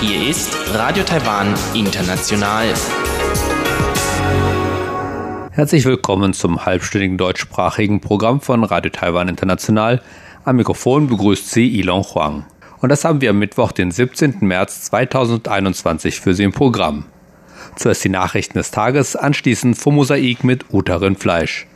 Hier ist Radio Taiwan International. Herzlich willkommen zum halbstündigen deutschsprachigen Programm von Radio Taiwan International. Am Mikrofon begrüßt Sie Ilon Huang. Und das haben wir am Mittwoch, den 17. März 2021 für Sie im Programm. Zuerst die Nachrichten des Tages, anschließend vom Mosaik mit Uta Rindfleisch.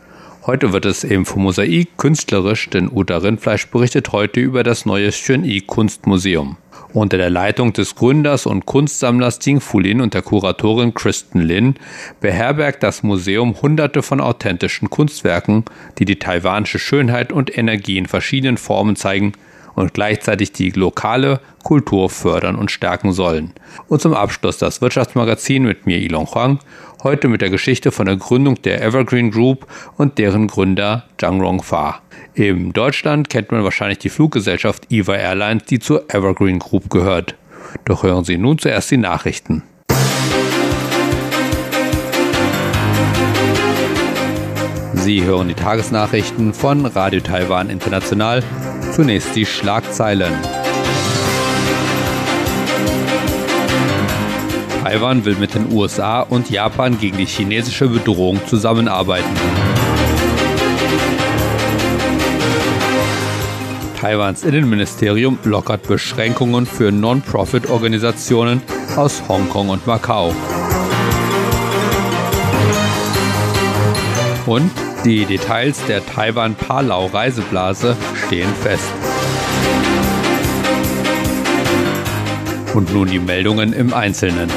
Heute wird es eben vom Mosaik künstlerisch, denn Uta Rindfleisch berichtet heute über das neue Xun-I Kunstmuseum. Unter der Leitung des Gründers und Kunstsammlers Ding Fulin und der Kuratorin Kristen Lin beherbergt das Museum hunderte von authentischen Kunstwerken, die die taiwanische Schönheit und Energie in verschiedenen Formen zeigen und gleichzeitig die lokale Kultur fördern und stärken sollen. Und zum Abschluss das Wirtschaftsmagazin mit mir Ilon Huang, heute mit der Geschichte von der Gründung der Evergreen Group und deren Gründer Zhang Rongfa. In Deutschland kennt man wahrscheinlich die Fluggesellschaft EVA Airlines, die zur Evergreen Group gehört. Doch hören Sie nun zuerst die Nachrichten. Sie hören die Tagesnachrichten von Radio Taiwan International. Zunächst die Schlagzeilen. Taiwan will mit den USA und Japan gegen die chinesische Bedrohung zusammenarbeiten. Taiwans Innenministerium lockert Beschränkungen für Non-Profit-Organisationen aus Hongkong und Macau. Und die Details der Taiwan-Palau-Reiseblase stehen fest. Und nun die Meldungen im Einzelnen.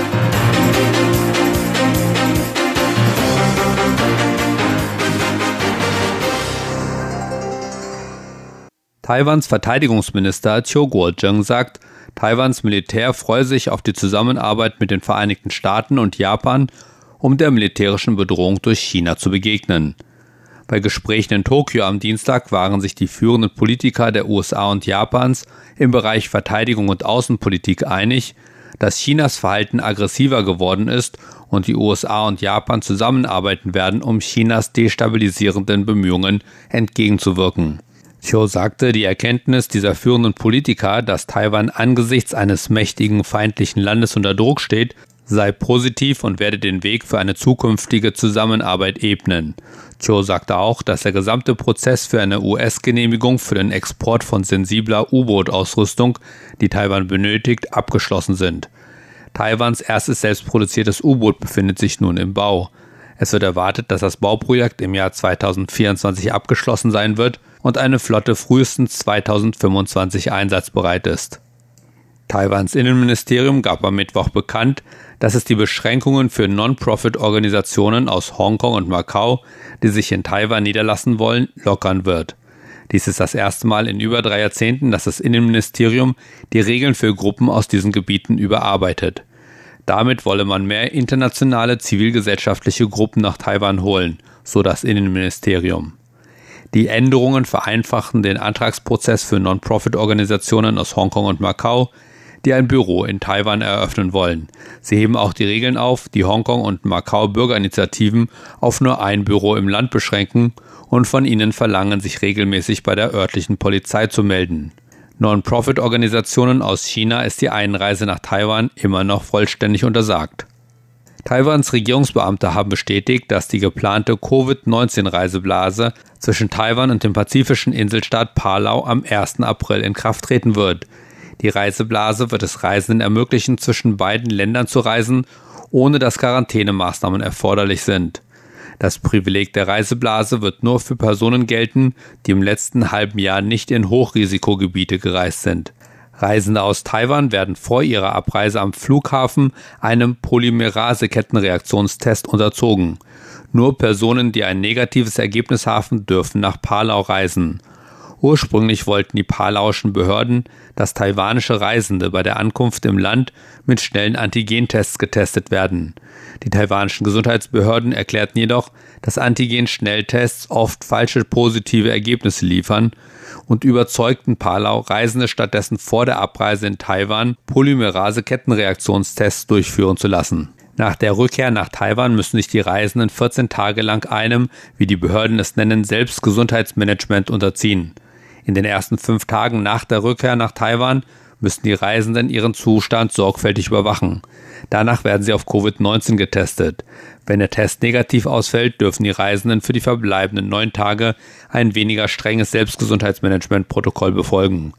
Taiwans Verteidigungsminister Chiu Kuo-jeng sagt, Taiwans Militär freue sich auf die Zusammenarbeit mit den Vereinigten Staaten und Japan, um der militärischen Bedrohung durch China zu begegnen. Bei Gesprächen in Tokio am Dienstag waren sich die führenden Politiker der USA und Japans im Bereich Verteidigung und Außenpolitik einig, dass Chinas Verhalten aggressiver geworden ist und die USA und Japan zusammenarbeiten werden, um Chinas destabilisierenden Bemühungen entgegenzuwirken. Chiu sagte, die Erkenntnis dieser führenden Politiker, dass Taiwan angesichts eines mächtigen feindlichen Landes unter Druck steht, sei positiv und werde den Weg für eine zukünftige Zusammenarbeit ebnen. Cho sagte auch, dass der gesamte Prozess für eine US-Genehmigung für den Export von sensibler U-Boot-Ausrüstung, die Taiwan benötigt, abgeschlossen sind. Taiwans erstes selbstproduziertes U-Boot befindet sich nun im Bau. Es wird erwartet, dass das Bauprojekt im Jahr 2024 abgeschlossen sein wird und eine Flotte frühestens 2025 einsatzbereit ist. Taiwans Innenministerium gab am Mittwoch bekannt, dass es die Beschränkungen für Non-Profit-Organisationen aus Hongkong und Macau, die sich in Taiwan niederlassen wollen, lockern wird. Dies ist das erste Mal in über drei Jahrzehnten, dass das Innenministerium die Regeln für Gruppen aus diesen Gebieten überarbeitet. Damit wolle man mehr internationale zivilgesellschaftliche Gruppen nach Taiwan holen, so das Innenministerium. Die Änderungen vereinfachen den Antragsprozess für Non-Profit-Organisationen aus Hongkong und Macau, die ein Büro in Taiwan eröffnen wollen. Sie heben auch die Regeln auf, die Hongkong und Macau Bürgerinitiativen auf nur ein Büro im Land beschränken und von ihnen verlangen, sich regelmäßig bei der örtlichen Polizei zu melden. Non-Profit-Organisationen aus China ist die Einreise nach Taiwan immer noch vollständig untersagt. Taiwans Regierungsbeamte haben bestätigt, dass die geplante Covid-19-Reiseblase zwischen Taiwan und dem pazifischen Inselstaat Palau am 1. April in Kraft treten wird. Die Reiseblase wird es Reisenden ermöglichen, zwischen beiden Ländern zu reisen, ohne dass Quarantänemaßnahmen erforderlich sind. Das Privileg der Reiseblase wird nur für Personen gelten, die im letzten halben Jahr nicht in Hochrisikogebiete gereist sind. Reisende aus Taiwan werden vor ihrer Abreise am Flughafen einem Polymerase-Kettenreaktionstest unterzogen. Nur Personen, die ein negatives Ergebnis haben, dürfen nach Palau reisen. Ursprünglich wollten die palauischen Behörden, dass taiwanische Reisende bei der Ankunft im Land mit schnellen Antigentests getestet werden. Die taiwanischen Gesundheitsbehörden erklärten jedoch, dass Antigen-Schnelltests oft falsche positive Ergebnisse liefern und überzeugten Palau, Reisende stattdessen vor der Abreise in Taiwan Polymerase-Kettenreaktionstests durchführen zu lassen. Nach der Rückkehr nach Taiwan müssen sich die Reisenden 14 Tage lang einem, wie die Behörden es nennen, Selbstgesundheitsmanagement unterziehen. In den ersten fünf Tagen nach der Rückkehr nach Taiwan müssen die Reisenden ihren Zustand sorgfältig überwachen. Danach werden sie auf Covid-19 getestet. Wenn der Test negativ ausfällt, dürfen die Reisenden für die verbleibenden neun Tage ein weniger strenges Selbstgesundheitsmanagementprotokoll befolgen.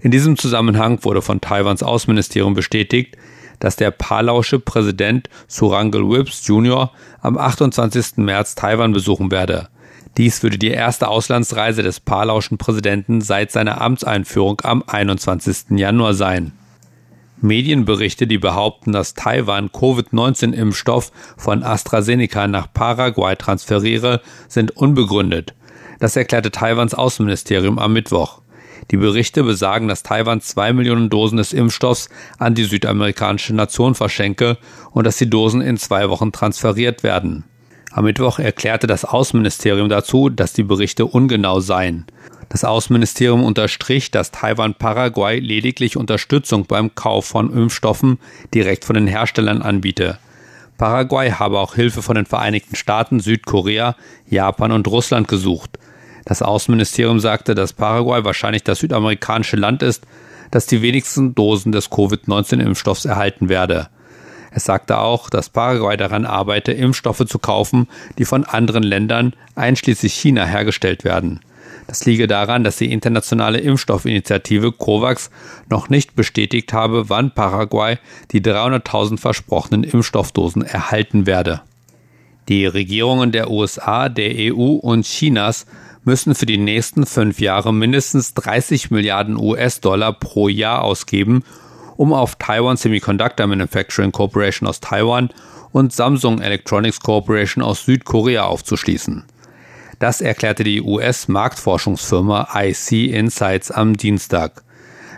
In diesem Zusammenhang wurde von Taiwans Außenministerium bestätigt, dass der palausche Präsident Surangel Whips Jr. am 28. März Taiwan besuchen werde. Dies würde die erste Auslandsreise des palauschen Präsidenten seit seiner Amtseinführung am 21. Januar sein. Medienberichte, die behaupten, dass Taiwan Covid-19-Impfstoff von AstraZeneca nach Paraguay transferiere, sind unbegründet. Das erklärte Taiwans Außenministerium am Mittwoch. Die Berichte besagen, dass Taiwan zwei Millionen Dosen des Impfstoffs an die südamerikanische Nation verschenke und dass die Dosen in zwei Wochen transferiert werden. Am Mittwoch erklärte das Außenministerium dazu, dass die Berichte ungenau seien. Das Außenministerium unterstrich, dass Taiwan Paraguay lediglich Unterstützung beim Kauf von Impfstoffen direkt von den Herstellern anbiete. Paraguay habe auch Hilfe von den Vereinigten Staaten, Südkorea, Japan und Russland gesucht. Das Außenministerium sagte, dass Paraguay wahrscheinlich das südamerikanische Land ist, das die wenigsten Dosen des Covid-19-Impfstoffs erhalten werde. Es sagte auch, dass Paraguay daran arbeite, Impfstoffe zu kaufen, die von anderen Ländern, einschließlich China, hergestellt werden. Das liege daran, dass die internationale Impfstoffinitiative COVAX noch nicht bestätigt habe, wann Paraguay die 300.000 versprochenen Impfstoffdosen erhalten werde. Die Regierungen der USA, der EU und Chinas müssen für die nächsten fünf Jahre mindestens 30 Milliarden US-Dollar pro Jahr ausgeben, um auf Taiwan Semiconductor Manufacturing Corporation aus Taiwan und Samsung Electronics Corporation aus Südkorea aufzuschließen. Das erklärte die US-Marktforschungsfirma IC Insights am Dienstag.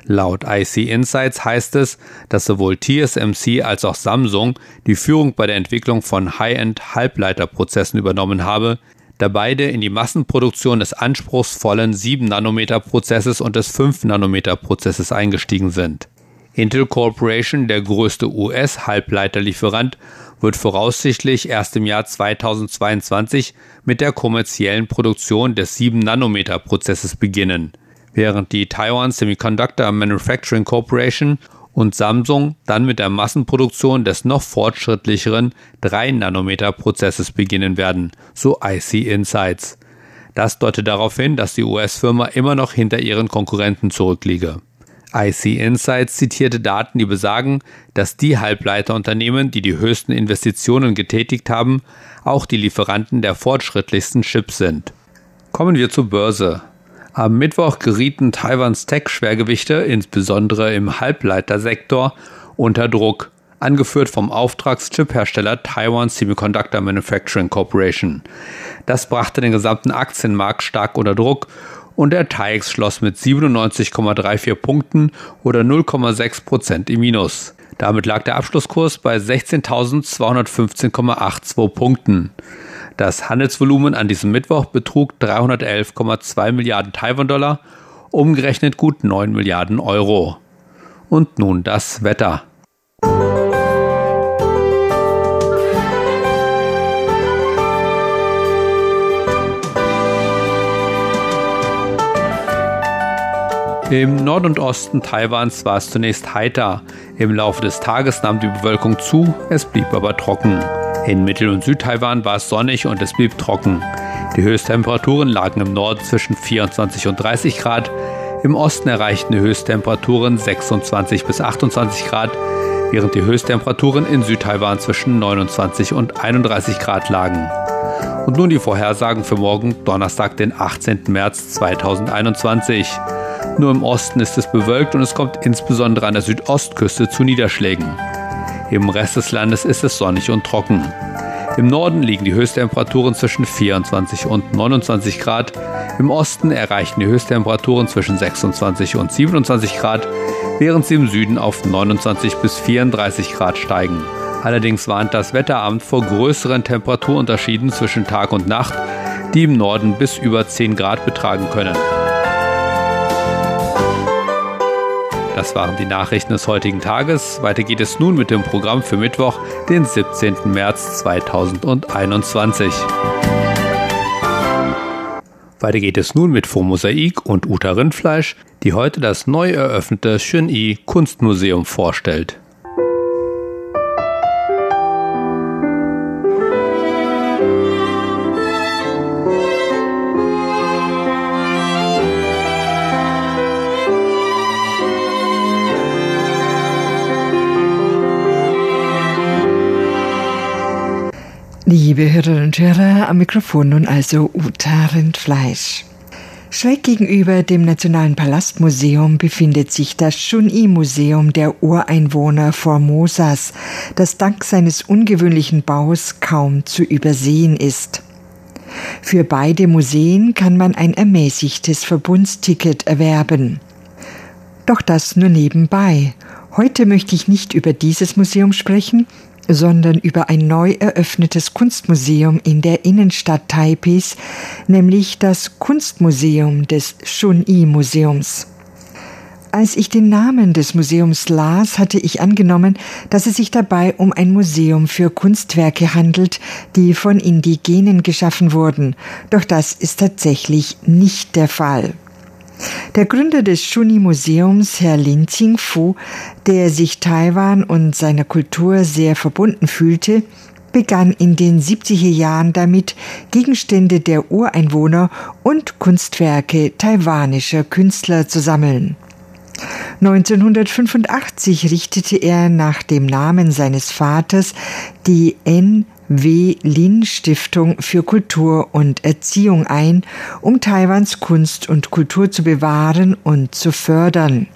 Laut IC Insights heißt es, dass sowohl TSMC als auch Samsung die Führung bei der Entwicklung von High-End-Halbleiterprozessen übernommen habe, da beide in die Massenproduktion des anspruchsvollen 7-Nanometer-Prozesses und des 5-Nanometer-Prozesses eingestiegen sind. Intel Corporation, der größte US-Halbleiterlieferant, wird voraussichtlich erst im Jahr 2022 mit der kommerziellen Produktion des 7-Nanometer-Prozesses beginnen, während die Taiwan Semiconductor Manufacturing Corporation und Samsung dann mit der Massenproduktion des noch fortschrittlicheren 3-Nanometer-Prozesses beginnen werden, so IC Insights. Das deutet darauf hin, dass die US-Firma immer noch hinter ihren Konkurrenten zurückliege. IC Insights zitierte Daten, die besagen, dass die Halbleiterunternehmen, die die höchsten Investitionen getätigt haben, auch die Lieferanten der fortschrittlichsten Chips sind. Kommen wir zur Börse. Am Mittwoch gerieten Taiwans Tech-Schwergewichte, insbesondere im Halbleitersektor, unter Druck, angeführt vom Auftragschip-Hersteller Taiwan Semiconductor Manufacturing Corporation. Das brachte den gesamten Aktienmarkt stark unter Druck und der TAIX schloss mit 97,34 Punkten oder 0,6 Prozent im Minus. Damit lag der Abschlusskurs bei 16.215,82 Punkten. Das Handelsvolumen an diesem Mittwoch betrug 311,2 Milliarden Taiwan-Dollar, umgerechnet gut 9 Milliarden Euro. Und nun das Wetter. Im Nord- und Osten Taiwans war es zunächst heiter. Im Laufe des Tages nahm die Bewölkung zu, es blieb aber trocken. In Mittel- und Südtaiwan war es sonnig und es blieb trocken. Die Höchsttemperaturen lagen im Norden zwischen 24 und 30 Grad, im Osten erreichten die Höchsttemperaturen 26 bis 28 Grad, während die Höchsttemperaturen in Südtaiwan zwischen 29 und 31 Grad lagen. Und nun die Vorhersagen für morgen, Donnerstag, den 18. März 2021. Nur im Osten ist es bewölkt und es kommt insbesondere an der Südostküste zu Niederschlägen. Im Rest des Landes ist es sonnig und trocken. Im Norden liegen die Höchsttemperaturen zwischen 24 und 29 Grad. Im Osten erreichen die Höchsttemperaturen zwischen 26 und 27 Grad, während sie im Süden auf 29 bis 34 Grad steigen. Allerdings warnt das Wetteramt vor größeren Temperaturunterschieden zwischen Tag und Nacht, die im Norden bis über 10 Grad betragen können. Das waren die Nachrichten des heutigen Tages. Weiter geht es nun mit dem Programm für Mittwoch, den 17. März 2021. Weiter geht es nun mit Mosaik und Uta Rindfleisch, die heute das neu eröffnete Shun-I Kunstmuseum vorstellt. Liebe Hörerinnen und Hörer, am Mikrofon nun also Uta Rindfleisch. Schräg gegenüber dem Nationalen Palastmuseum befindet sich das Shun-I-Museum der Ureinwohner Formosas, das dank seines ungewöhnlichen Baus kaum zu übersehen ist. Für beide Museen kann man ein ermäßigtes Verbundsticket erwerben. Doch das nur nebenbei. Heute möchte ich nicht über dieses Museum sprechen, sondern über ein neu eröffnetes Kunstmuseum in der Innenstadt Taipehs, nämlich das Kunstmuseum des Shun-I-Museums. Als ich den Namen des Museums las, hatte ich angenommen, dass es sich dabei um ein Museum für Kunstwerke handelt, die von Indigenen geschaffen wurden. Doch das ist tatsächlich nicht der Fall. Der Gründer des Shuni-Museums, Herr Lin Qingfu, der sich Taiwan und seiner Kultur sehr verbunden fühlte, begann in den 70er Jahren damit, Gegenstände der Ureinwohner und Kunstwerke taiwanischer Künstler zu sammeln. 1985 richtete er nach dem Namen seines Vaters die N W. Lin Stiftung für Kultur und Erziehung ein, um Taiwans Kunst und Kultur zu bewahren und zu fördern.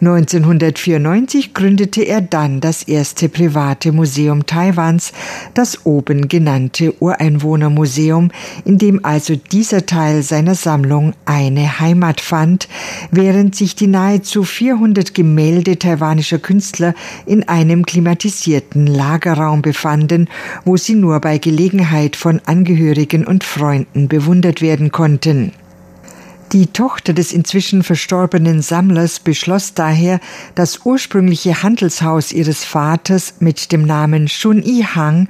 1994 gründete er dann das erste private Museum Taiwans, das oben genannte Ureinwohnermuseum, in dem also dieser Teil seiner Sammlung eine Heimat fand, während sich die nahezu 400 Gemälde taiwanischer Künstler in einem klimatisierten Lagerraum befanden, wo sie nur bei Gelegenheit von Angehörigen und Freunden bewundert werden konnten. Die Tochter des inzwischen verstorbenen Sammlers beschloss daher, das ursprüngliche Handelshaus ihres Vaters mit dem Namen Shun-I Hang,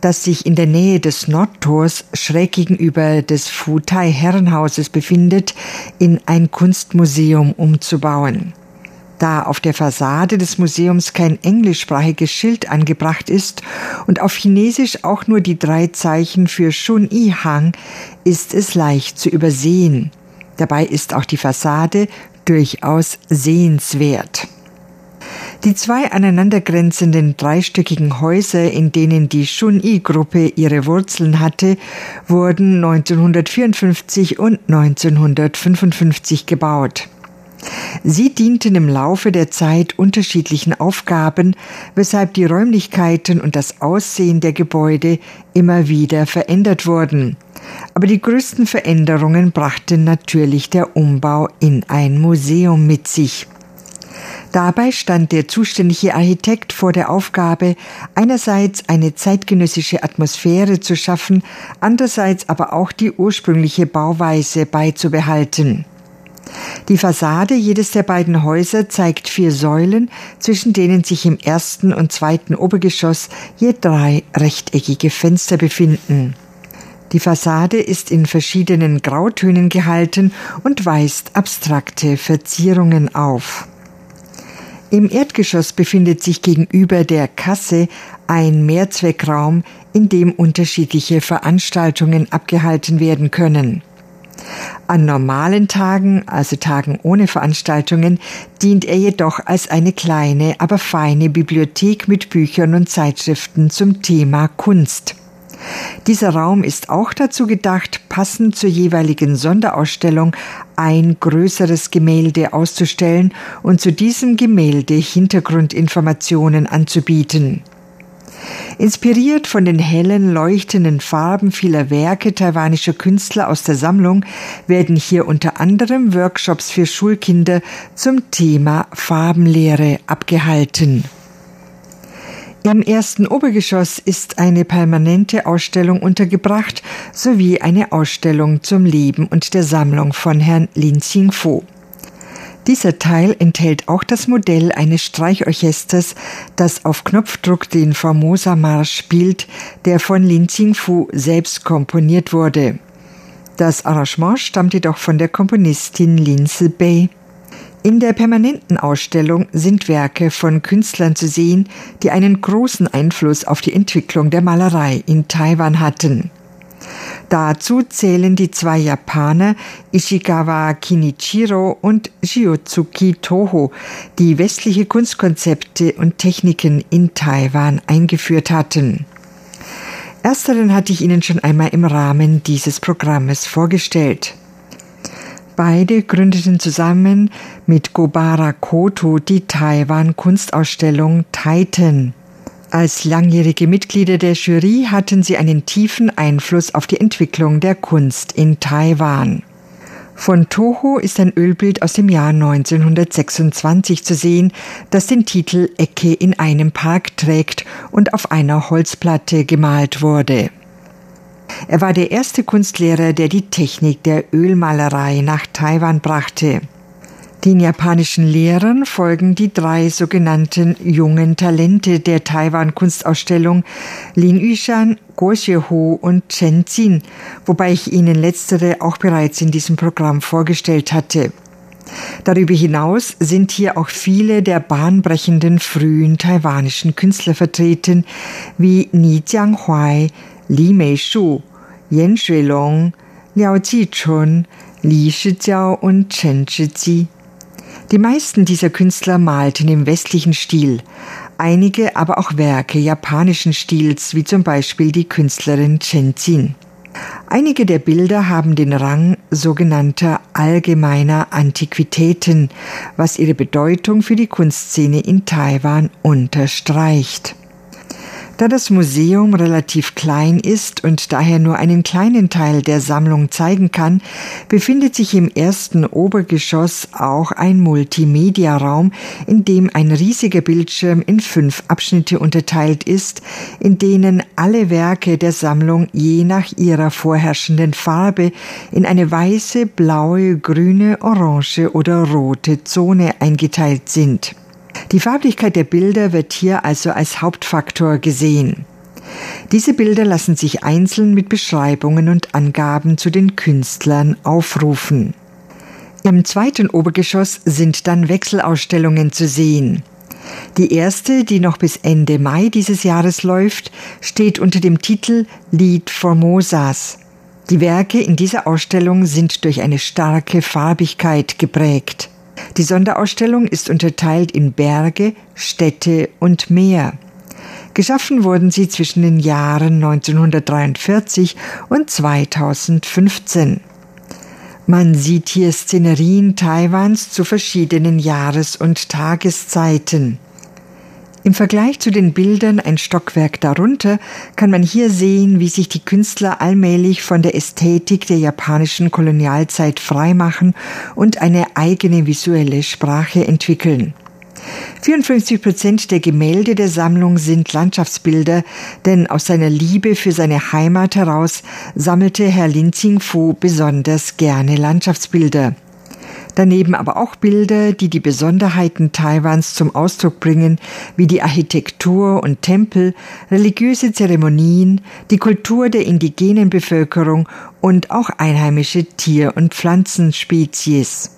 das sich in der Nähe des Nordtors schräg gegenüber des Futai Herrenhauses befindet, in ein Kunstmuseum umzubauen. Da auf der Fassade des Museums kein englischsprachiges Schild angebracht ist und auf Chinesisch auch nur die drei Zeichen für Shun-I Hang, ist es leicht zu übersehen. Dabei ist auch die Fassade durchaus sehenswert. Die zwei aneinandergrenzenden dreistöckigen Häuser, in denen die Shun-I-Gruppe ihre Wurzeln hatte, wurden 1954 und 1955 gebaut. Sie dienten im Laufe der Zeit unterschiedlichen Aufgaben, weshalb die Räumlichkeiten und das Aussehen der Gebäude immer wieder verändert wurden. Aber die größten Veränderungen brachte natürlich der Umbau in ein Museum mit sich. Dabei stand der zuständige Architekt vor der Aufgabe, einerseits eine zeitgenössische Atmosphäre zu schaffen, andererseits aber auch die ursprüngliche Bauweise beizubehalten. Die Fassade jedes der beiden Häuser zeigt vier Säulen, zwischen denen sich im ersten und zweiten Obergeschoss je drei rechteckige Fenster befinden. Die Fassade ist in verschiedenen Grautönen gehalten und weist abstrakte Verzierungen auf. Im Erdgeschoss befindet sich gegenüber der Kasse ein Mehrzweckraum, in dem unterschiedliche Veranstaltungen abgehalten werden können. An normalen Tagen, also Tagen ohne Veranstaltungen, dient er jedoch als eine kleine, aber feine Bibliothek mit Büchern und Zeitschriften zum Thema Kunst. Dieser Raum ist auch dazu gedacht, passend zur jeweiligen Sonderausstellung ein größeres Gemälde auszustellen und zu diesem Gemälde Hintergrundinformationen anzubieten. Inspiriert von den hellen, leuchtenden Farben vieler Werke taiwanischer Künstler aus der Sammlung werden hier unter anderem Workshops für Schulkinder zum Thema Farbenlehre abgehalten. Im ersten Obergeschoss ist eine permanente Ausstellung untergebracht sowie eine Ausstellung zum Leben und der Sammlung von Herrn Lin Xingfu. Dieser Teil enthält auch das Modell eines Streichorchesters, das auf Knopfdruck den Formosa Marsch spielt, der von Lin Xingfu selbst komponiert wurde. Das Arrangement stammt jedoch von der Komponistin Lin Bei. In der permanenten Ausstellung sind Werke von Künstlern zu sehen, die einen großen Einfluss auf die Entwicklung der Malerei in Taiwan hatten. Dazu zählen die zwei Japaner Ishigawa Kinichiro und Shiotsuki Toho, die westliche Kunstkonzepte und Techniken in Taiwan eingeführt hatten. Ersteren hatte ich Ihnen schon einmal im Rahmen dieses Programmes vorgestellt. Beide gründeten zusammen mit Gobara Koto die Taiwan Kunstausstellung Titan. Als langjährige Mitglieder der Jury hatten sie einen tiefen Einfluss auf die Entwicklung der Kunst in Taiwan. Von Toho ist ein Ölbild aus dem Jahr 1926 zu sehen, das den Titel Ecke in einem Park trägt und auf einer Holzplatte gemalt wurde. Er war der erste Kunstlehrer, der die Technik der Ölmalerei nach Taiwan brachte. Den japanischen Lehrern folgen die drei sogenannten jungen Talente der Taiwan Kunstausstellung Lin Yushan, Guo Xiehu und Chen Jin, wobei ich Ihnen letztere auch bereits in diesem Programm vorgestellt hatte. Darüber hinaus sind hier auch viele der bahnbrechenden frühen taiwanischen Künstler vertreten, wie Ni Jianghuai, Li Meishu, Yan Shuilong, Liao Jichun, Li Shijiao und Chen Zhiji. Die meisten dieser Künstler malten im westlichen Stil, einige aber auch Werke japanischen Stils, wie zum Beispiel die Künstlerin Chen Jin. Einige der Bilder haben den Rang sogenannter allgemeiner Antiquitäten, was ihre Bedeutung für die Kunstszene in Taiwan unterstreicht. Da das Museum relativ klein ist und daher nur einen kleinen Teil der Sammlung zeigen kann, befindet sich im ersten Obergeschoss auch ein Multimedia-Raum, in dem ein riesiger Bildschirm in fünf Abschnitte unterteilt ist, in denen alle Werke der Sammlung je nach ihrer vorherrschenden Farbe in eine weiße, blaue, grüne, orange oder rote Zone eingeteilt sind. Die Farblichkeit der Bilder wird hier also als Hauptfaktor gesehen. Diese Bilder lassen sich einzeln mit Beschreibungen und Angaben zu den Künstlern aufrufen. Im zweiten Obergeschoss sind dann Wechselausstellungen zu sehen. Die erste, die noch bis Ende Mai dieses Jahres läuft, steht unter dem Titel Lied Formosas. Die Werke in dieser Ausstellung sind durch eine starke Farbigkeit geprägt. Die Sonderausstellung ist unterteilt in Berge, Städte und Meer. Geschaffen wurden sie zwischen den Jahren 1943 und 2015. Man sieht hier Szenerien Taiwans zu verschiedenen Jahres- und Tageszeiten. Im Vergleich zu den Bildern ein Stockwerk darunter kann man hier sehen, wie sich die Künstler allmählich von der Ästhetik der japanischen Kolonialzeit freimachen und eine eigene visuelle Sprache entwickeln. 54 Prozent der Gemälde der Sammlung sind Landschaftsbilder, denn aus seiner Liebe für seine Heimat heraus sammelte Herr Lin Xingfu besonders gerne Landschaftsbilder daneben aber auch Bilder, die die Besonderheiten Taiwans zum Ausdruck bringen, wie die Architektur und Tempel, religiöse Zeremonien, die Kultur der indigenen Bevölkerung und auch einheimische Tier- und Pflanzenspezies.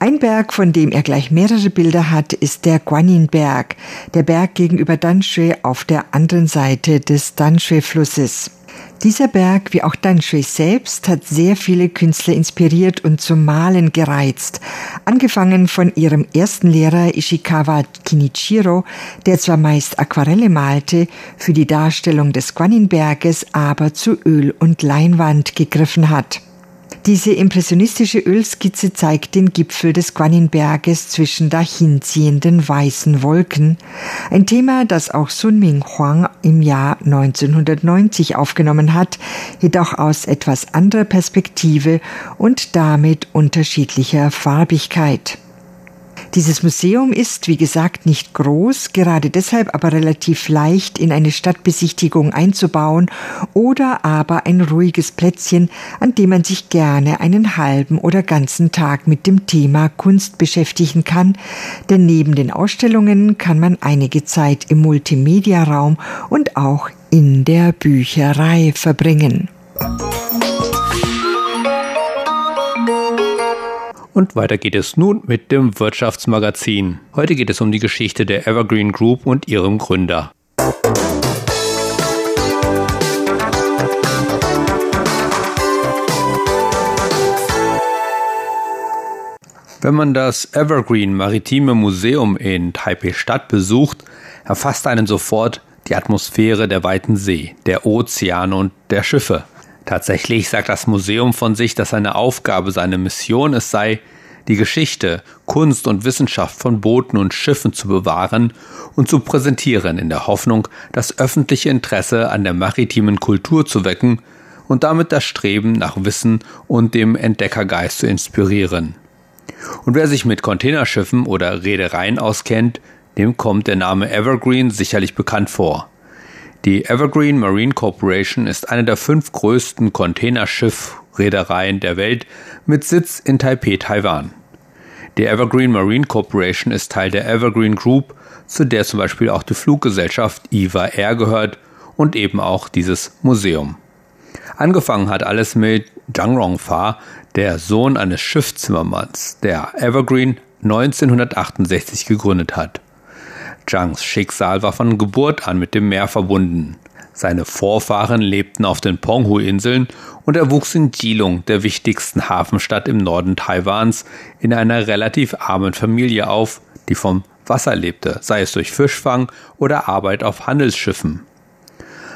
Ein Berg, von dem er gleich mehrere Bilder hat, ist der Guaninberg, der Berg gegenüber Danshui auf der anderen Seite des Danshui-Flusses. Dieser Berg, wie auch Danshui selbst, hat sehr viele Künstler inspiriert und zum Malen gereizt. Angefangen von ihrem ersten Lehrer Ishikawa Kinichiro, der zwar meist Aquarelle malte, für die Darstellung des Guaninberges aber zu Öl und Leinwand gegriffen hat. Diese impressionistische Ölskizze zeigt den Gipfel des Guaninberges zwischen dahinziehenden weißen Wolken, ein Thema, das auch Sun Ming Huang im Jahr 1990 aufgenommen hat, jedoch aus etwas anderer Perspektive und damit unterschiedlicher Farbigkeit. Dieses Museum ist, wie gesagt, nicht groß, gerade deshalb aber relativ leicht in eine Stadtbesichtigung einzubauen oder aber ein ruhiges Plätzchen, an dem man sich gerne einen halben oder ganzen Tag mit dem Thema Kunst beschäftigen kann, denn neben den Ausstellungen kann man einige Zeit im Multimedia-Raum und auch in der Bücherei verbringen. Und weiter geht es nun mit dem Wirtschaftsmagazin. Heute geht es um die Geschichte der Evergreen Group und ihrem Gründer. Wenn man das Evergreen Maritime Museum in Taipei Stadt besucht, erfasst einen sofort die Atmosphäre der weiten See, der Ozeane und der Schiffe. Tatsächlich sagt das Museum von sich, dass seine Aufgabe, seine Mission es sei, die Geschichte, Kunst und Wissenschaft von Booten und Schiffen zu bewahren und zu präsentieren in der Hoffnung, das öffentliche Interesse an der maritimen Kultur zu wecken und damit das Streben nach Wissen und dem Entdeckergeist zu inspirieren. Und wer sich mit Containerschiffen oder Reedereien auskennt, dem kommt der Name Evergreen sicherlich bekannt vor. Die Evergreen Marine Corporation ist eine der fünf größten Containerschiff-Reedereien der Welt mit Sitz in Taipei, Taiwan. Die Evergreen Marine Corporation ist Teil der Evergreen Group, zu der zum Beispiel auch die Fluggesellschaft EVA Air gehört und eben auch dieses Museum. Angefangen hat alles mit Zhang Rongfa, der Sohn eines Schiffszimmermanns, der Evergreen 1968 gegründet hat. Zhangs Schicksal war von Geburt an mit dem Meer verbunden. Seine Vorfahren lebten auf den Penghu-Inseln und er wuchs in Jilong, der wichtigsten Hafenstadt im Norden Taiwans, in einer relativ armen Familie auf, die vom Wasser lebte, sei es durch Fischfang oder Arbeit auf Handelsschiffen.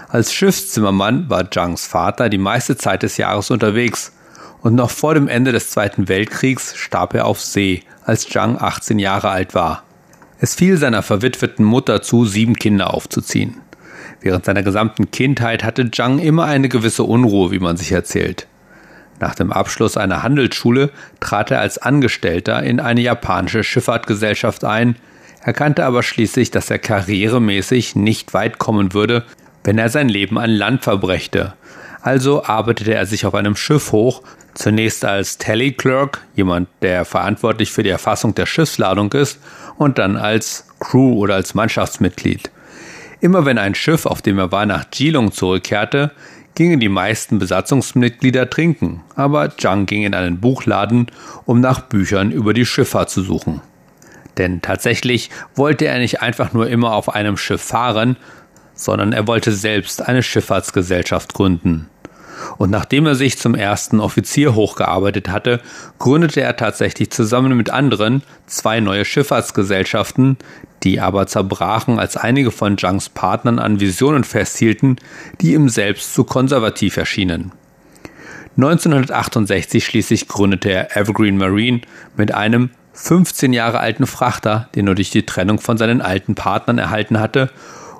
Als Schiffszimmermann war Zhangs Vater die meiste Zeit des Jahres unterwegs und noch vor dem Ende des Zweiten Weltkriegs starb er auf See, als Zhang 18 Jahre alt war. Es fiel seiner verwitweten Mutter zu, sieben Kinder aufzuziehen. Während seiner gesamten Kindheit hatte Zhang immer eine gewisse Unruhe, wie man sich erzählt. Nach dem Abschluss einer Handelsschule trat er als Angestellter in eine japanische Schifffahrtgesellschaft ein, erkannte aber schließlich, dass er karrieremäßig nicht weit kommen würde, wenn er sein Leben an Land verbrächte. Also arbeitete er sich auf einem Schiff hoch, zunächst als Tally Clerk, jemand, der verantwortlich für die Erfassung der Schiffsladung ist, und dann als Crew oder als Mannschaftsmitglied. Immer wenn ein Schiff, auf dem er war, nach Geelong zurückkehrte, gingen die meisten Besatzungsmitglieder trinken, aber Zhang ging in einen Buchladen, um nach Büchern über die Schifffahrt zu suchen. Denn tatsächlich wollte er nicht einfach nur immer auf einem Schiff fahren, sondern er wollte selbst eine Schifffahrtsgesellschaft gründen und nachdem er sich zum ersten Offizier hochgearbeitet hatte, gründete er tatsächlich zusammen mit anderen zwei neue Schifffahrtsgesellschaften, die aber zerbrachen, als einige von Zhangs Partnern an Visionen festhielten, die ihm selbst zu konservativ erschienen. 1968 schließlich gründete er Evergreen Marine mit einem 15 Jahre alten Frachter, den er durch die Trennung von seinen alten Partnern erhalten hatte,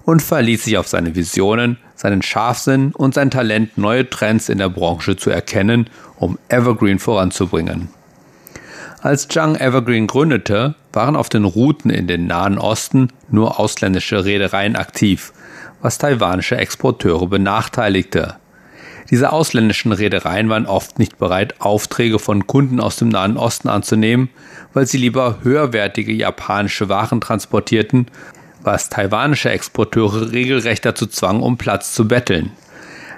und verließ sich auf seine Visionen, seinen Scharfsinn und sein Talent, neue Trends in der Branche zu erkennen, um Evergreen voranzubringen. Als Zhang Evergreen gründete, waren auf den Routen in den Nahen Osten nur ausländische Reedereien aktiv, was taiwanische Exporteure benachteiligte. Diese ausländischen Reedereien waren oft nicht bereit, Aufträge von Kunden aus dem Nahen Osten anzunehmen, weil sie lieber höherwertige japanische Waren transportierten was taiwanische Exporteure regelrecht dazu zwang, um Platz zu betteln.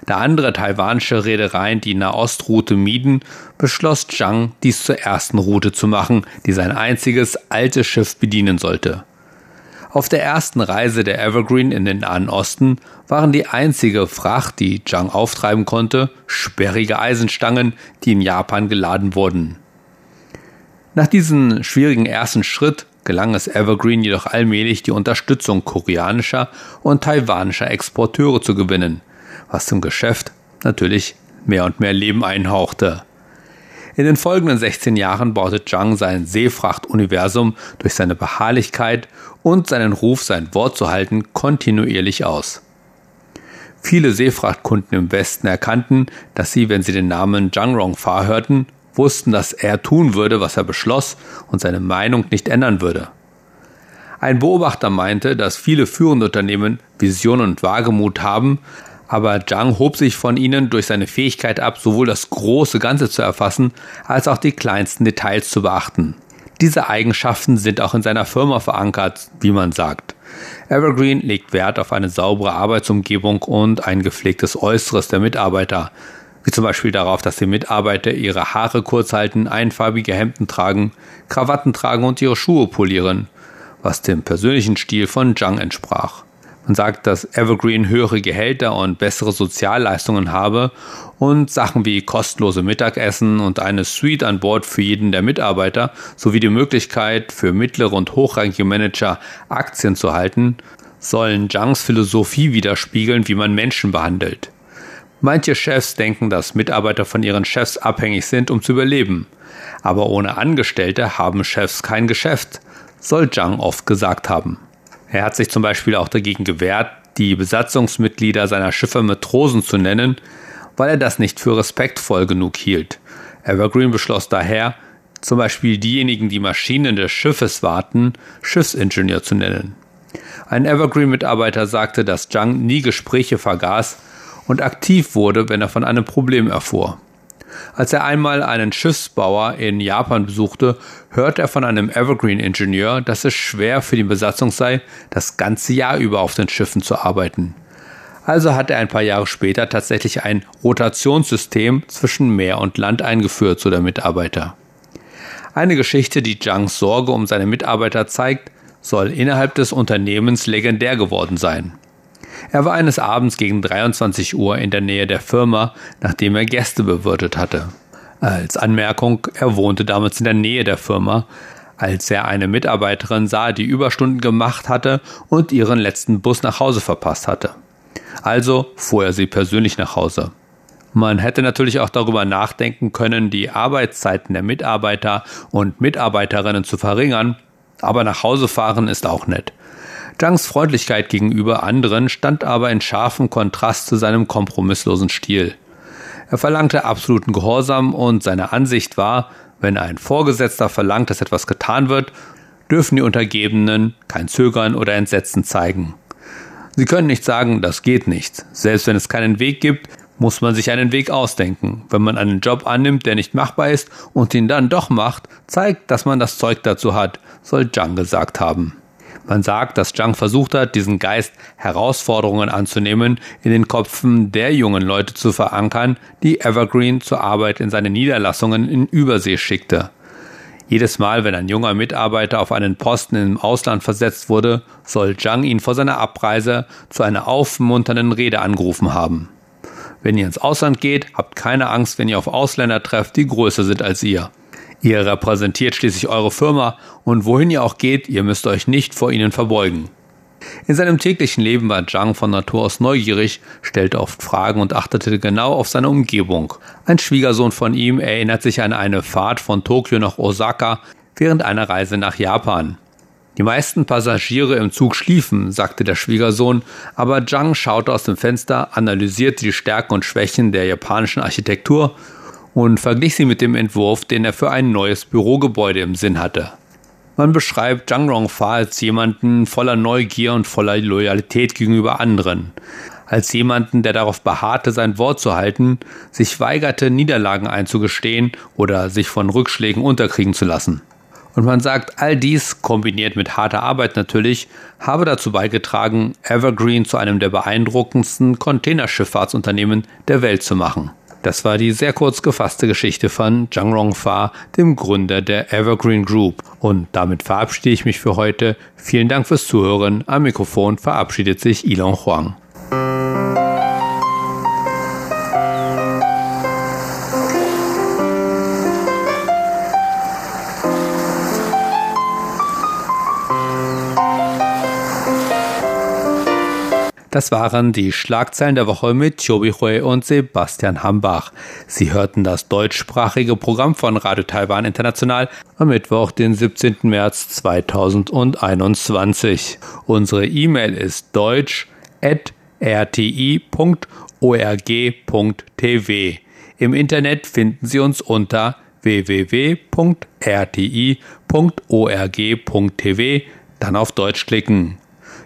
Da andere taiwanische Reedereien die Nahostroute mieden, beschloss Zhang, dies zur ersten Route zu machen, die sein einziges altes Schiff bedienen sollte. Auf der ersten Reise der Evergreen in den Nahen Osten waren die einzige Fracht, die Zhang auftreiben konnte, sperrige Eisenstangen, die in Japan geladen wurden. Nach diesem schwierigen ersten Schritt gelang es Evergreen jedoch allmählich, die Unterstützung koreanischer und taiwanischer Exporteure zu gewinnen, was zum Geschäft natürlich mehr und mehr Leben einhauchte. In den folgenden 16 Jahren baute Zhang sein Seefrachtuniversum durch seine Beharrlichkeit und seinen Ruf, sein Wort zu halten, kontinuierlich aus. Viele Seefrachtkunden im Westen erkannten, dass sie, wenn sie den Namen Zhang Rongfa hörten, wussten, dass er tun würde, was er beschloss und seine Meinung nicht ändern würde. Ein Beobachter meinte, dass viele führende Unternehmen Vision und Wagemut haben, aber Zhang hob sich von ihnen durch seine Fähigkeit ab, sowohl das große Ganze zu erfassen, als auch die kleinsten Details zu beachten. Diese Eigenschaften sind auch in seiner Firma verankert, wie man sagt. Evergreen legt Wert auf eine saubere Arbeitsumgebung und ein gepflegtes Äußeres der Mitarbeiter, wie zum Beispiel darauf, dass die Mitarbeiter ihre Haare kurz halten, einfarbige Hemden tragen, Krawatten tragen und ihre Schuhe polieren, was dem persönlichen Stil von Zhang entsprach. Man sagt, dass Evergreen höhere Gehälter und bessere Sozialleistungen habe und Sachen wie kostenlose Mittagessen und eine Suite an Bord für jeden der Mitarbeiter sowie die Möglichkeit für mittlere und hochrangige Manager Aktien zu halten, sollen Zhangs Philosophie widerspiegeln, wie man Menschen behandelt. Manche Chefs denken, dass Mitarbeiter von ihren Chefs abhängig sind, um zu überleben. Aber ohne Angestellte haben Chefs kein Geschäft, soll Zhang oft gesagt haben. Er hat sich zum Beispiel auch dagegen gewehrt, die Besatzungsmitglieder seiner Schiffe Matrosen zu nennen, weil er das nicht für respektvoll genug hielt. Evergreen beschloss daher, zum Beispiel diejenigen, die Maschinen des Schiffes warten, Schiffsingenieur zu nennen. Ein Evergreen-Mitarbeiter sagte, dass Zhang nie Gespräche vergaß und aktiv wurde, wenn er von einem Problem erfuhr. Als er einmal einen Schiffsbauer in Japan besuchte, hörte er von einem Evergreen-Ingenieur, dass es schwer für die Besatzung sei, das ganze Jahr über auf den Schiffen zu arbeiten. Also hat er ein paar Jahre später tatsächlich ein Rotationssystem zwischen Meer und Land eingeführt, so der Mitarbeiter. Eine Geschichte, die Zhangs Sorge um seine Mitarbeiter zeigt, soll innerhalb des Unternehmens legendär geworden sein. Er war eines Abends gegen 23 Uhr in der Nähe der Firma, nachdem er Gäste bewirtet hatte. Als Anmerkung, er wohnte damals in der Nähe der Firma, als er eine Mitarbeiterin sah, die Überstunden gemacht hatte und ihren letzten Bus nach Hause verpasst hatte. Also fuhr er sie persönlich nach Hause. Man hätte natürlich auch darüber nachdenken können, die Arbeitszeiten der Mitarbeiter und Mitarbeiterinnen zu verringern, aber nach Hause fahren ist auch nett. Zhangs Freundlichkeit gegenüber anderen stand aber in scharfem Kontrast zu seinem kompromisslosen Stil. Er verlangte absoluten Gehorsam und seine Ansicht war, wenn ein Vorgesetzter verlangt, dass etwas getan wird, dürfen die Untergebenen kein Zögern oder Entsetzen zeigen. Sie können nicht sagen, das geht nicht. Selbst wenn es keinen Weg gibt, muss man sich einen Weg ausdenken. Wenn man einen Job annimmt, der nicht machbar ist und ihn dann doch macht, zeigt, dass man das Zeug dazu hat, soll Zhang gesagt haben. Man sagt, dass Zhang versucht hat, diesen Geist Herausforderungen anzunehmen, in den Köpfen der jungen Leute zu verankern, die Evergreen zur Arbeit in seine Niederlassungen in Übersee schickte. Jedes Mal, wenn ein junger Mitarbeiter auf einen Posten im Ausland versetzt wurde, soll Zhang ihn vor seiner Abreise zu einer aufmunternden Rede angerufen haben. Wenn ihr ins Ausland geht, habt keine Angst, wenn ihr auf Ausländer trefft, die größer sind als ihr. Ihr repräsentiert schließlich eure Firma und wohin ihr auch geht, ihr müsst euch nicht vor ihnen verbeugen. In seinem täglichen Leben war Zhang von Natur aus neugierig, stellte oft Fragen und achtete genau auf seine Umgebung. Ein Schwiegersohn von ihm erinnert sich an eine Fahrt von Tokio nach Osaka während einer Reise nach Japan. Die meisten Passagiere im Zug schliefen, sagte der Schwiegersohn, aber Zhang schaute aus dem Fenster, analysierte die Stärken und Schwächen der japanischen Architektur und verglich sie mit dem Entwurf, den er für ein neues Bürogebäude im Sinn hatte. Man beschreibt Zhang Rongfa als jemanden voller Neugier und voller Loyalität gegenüber anderen, als jemanden, der darauf beharrte, sein Wort zu halten, sich weigerte, Niederlagen einzugestehen oder sich von Rückschlägen unterkriegen zu lassen. Und man sagt, all dies, kombiniert mit harter Arbeit natürlich, habe dazu beigetragen, Evergreen zu einem der beeindruckendsten Containerschifffahrtsunternehmen der Welt zu machen. Das war die sehr kurz gefasste Geschichte von Zhang Rongfa, dem Gründer der Evergreen Group. Und damit verabschiede ich mich für heute. Vielen Dank fürs Zuhören. Am Mikrofon verabschiedet sich Ilon Huang. Das waren die Schlagzeilen der Woche mit Chobi Hui und Sebastian Hambach. Sie hörten das deutschsprachige Programm von Radio Taiwan International am Mittwoch, den 17. März 2021. Unsere E-Mail ist deutsch.rti.org.tv. Im Internet finden Sie uns unter www.rti.org.tv, dann auf Deutsch klicken.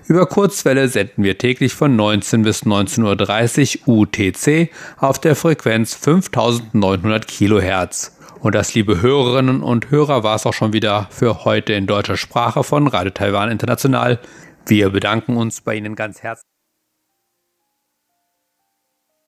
Über Kurzwelle senden wir täglich von 19 bis 19.30 Uhr UTC auf der Frequenz 5900 Kilohertz. Und das, liebe Hörerinnen und Hörer, war es auch schon wieder für heute in deutscher Sprache von Radio Taiwan International. Wir bedanken uns bei Ihnen ganz herzlich.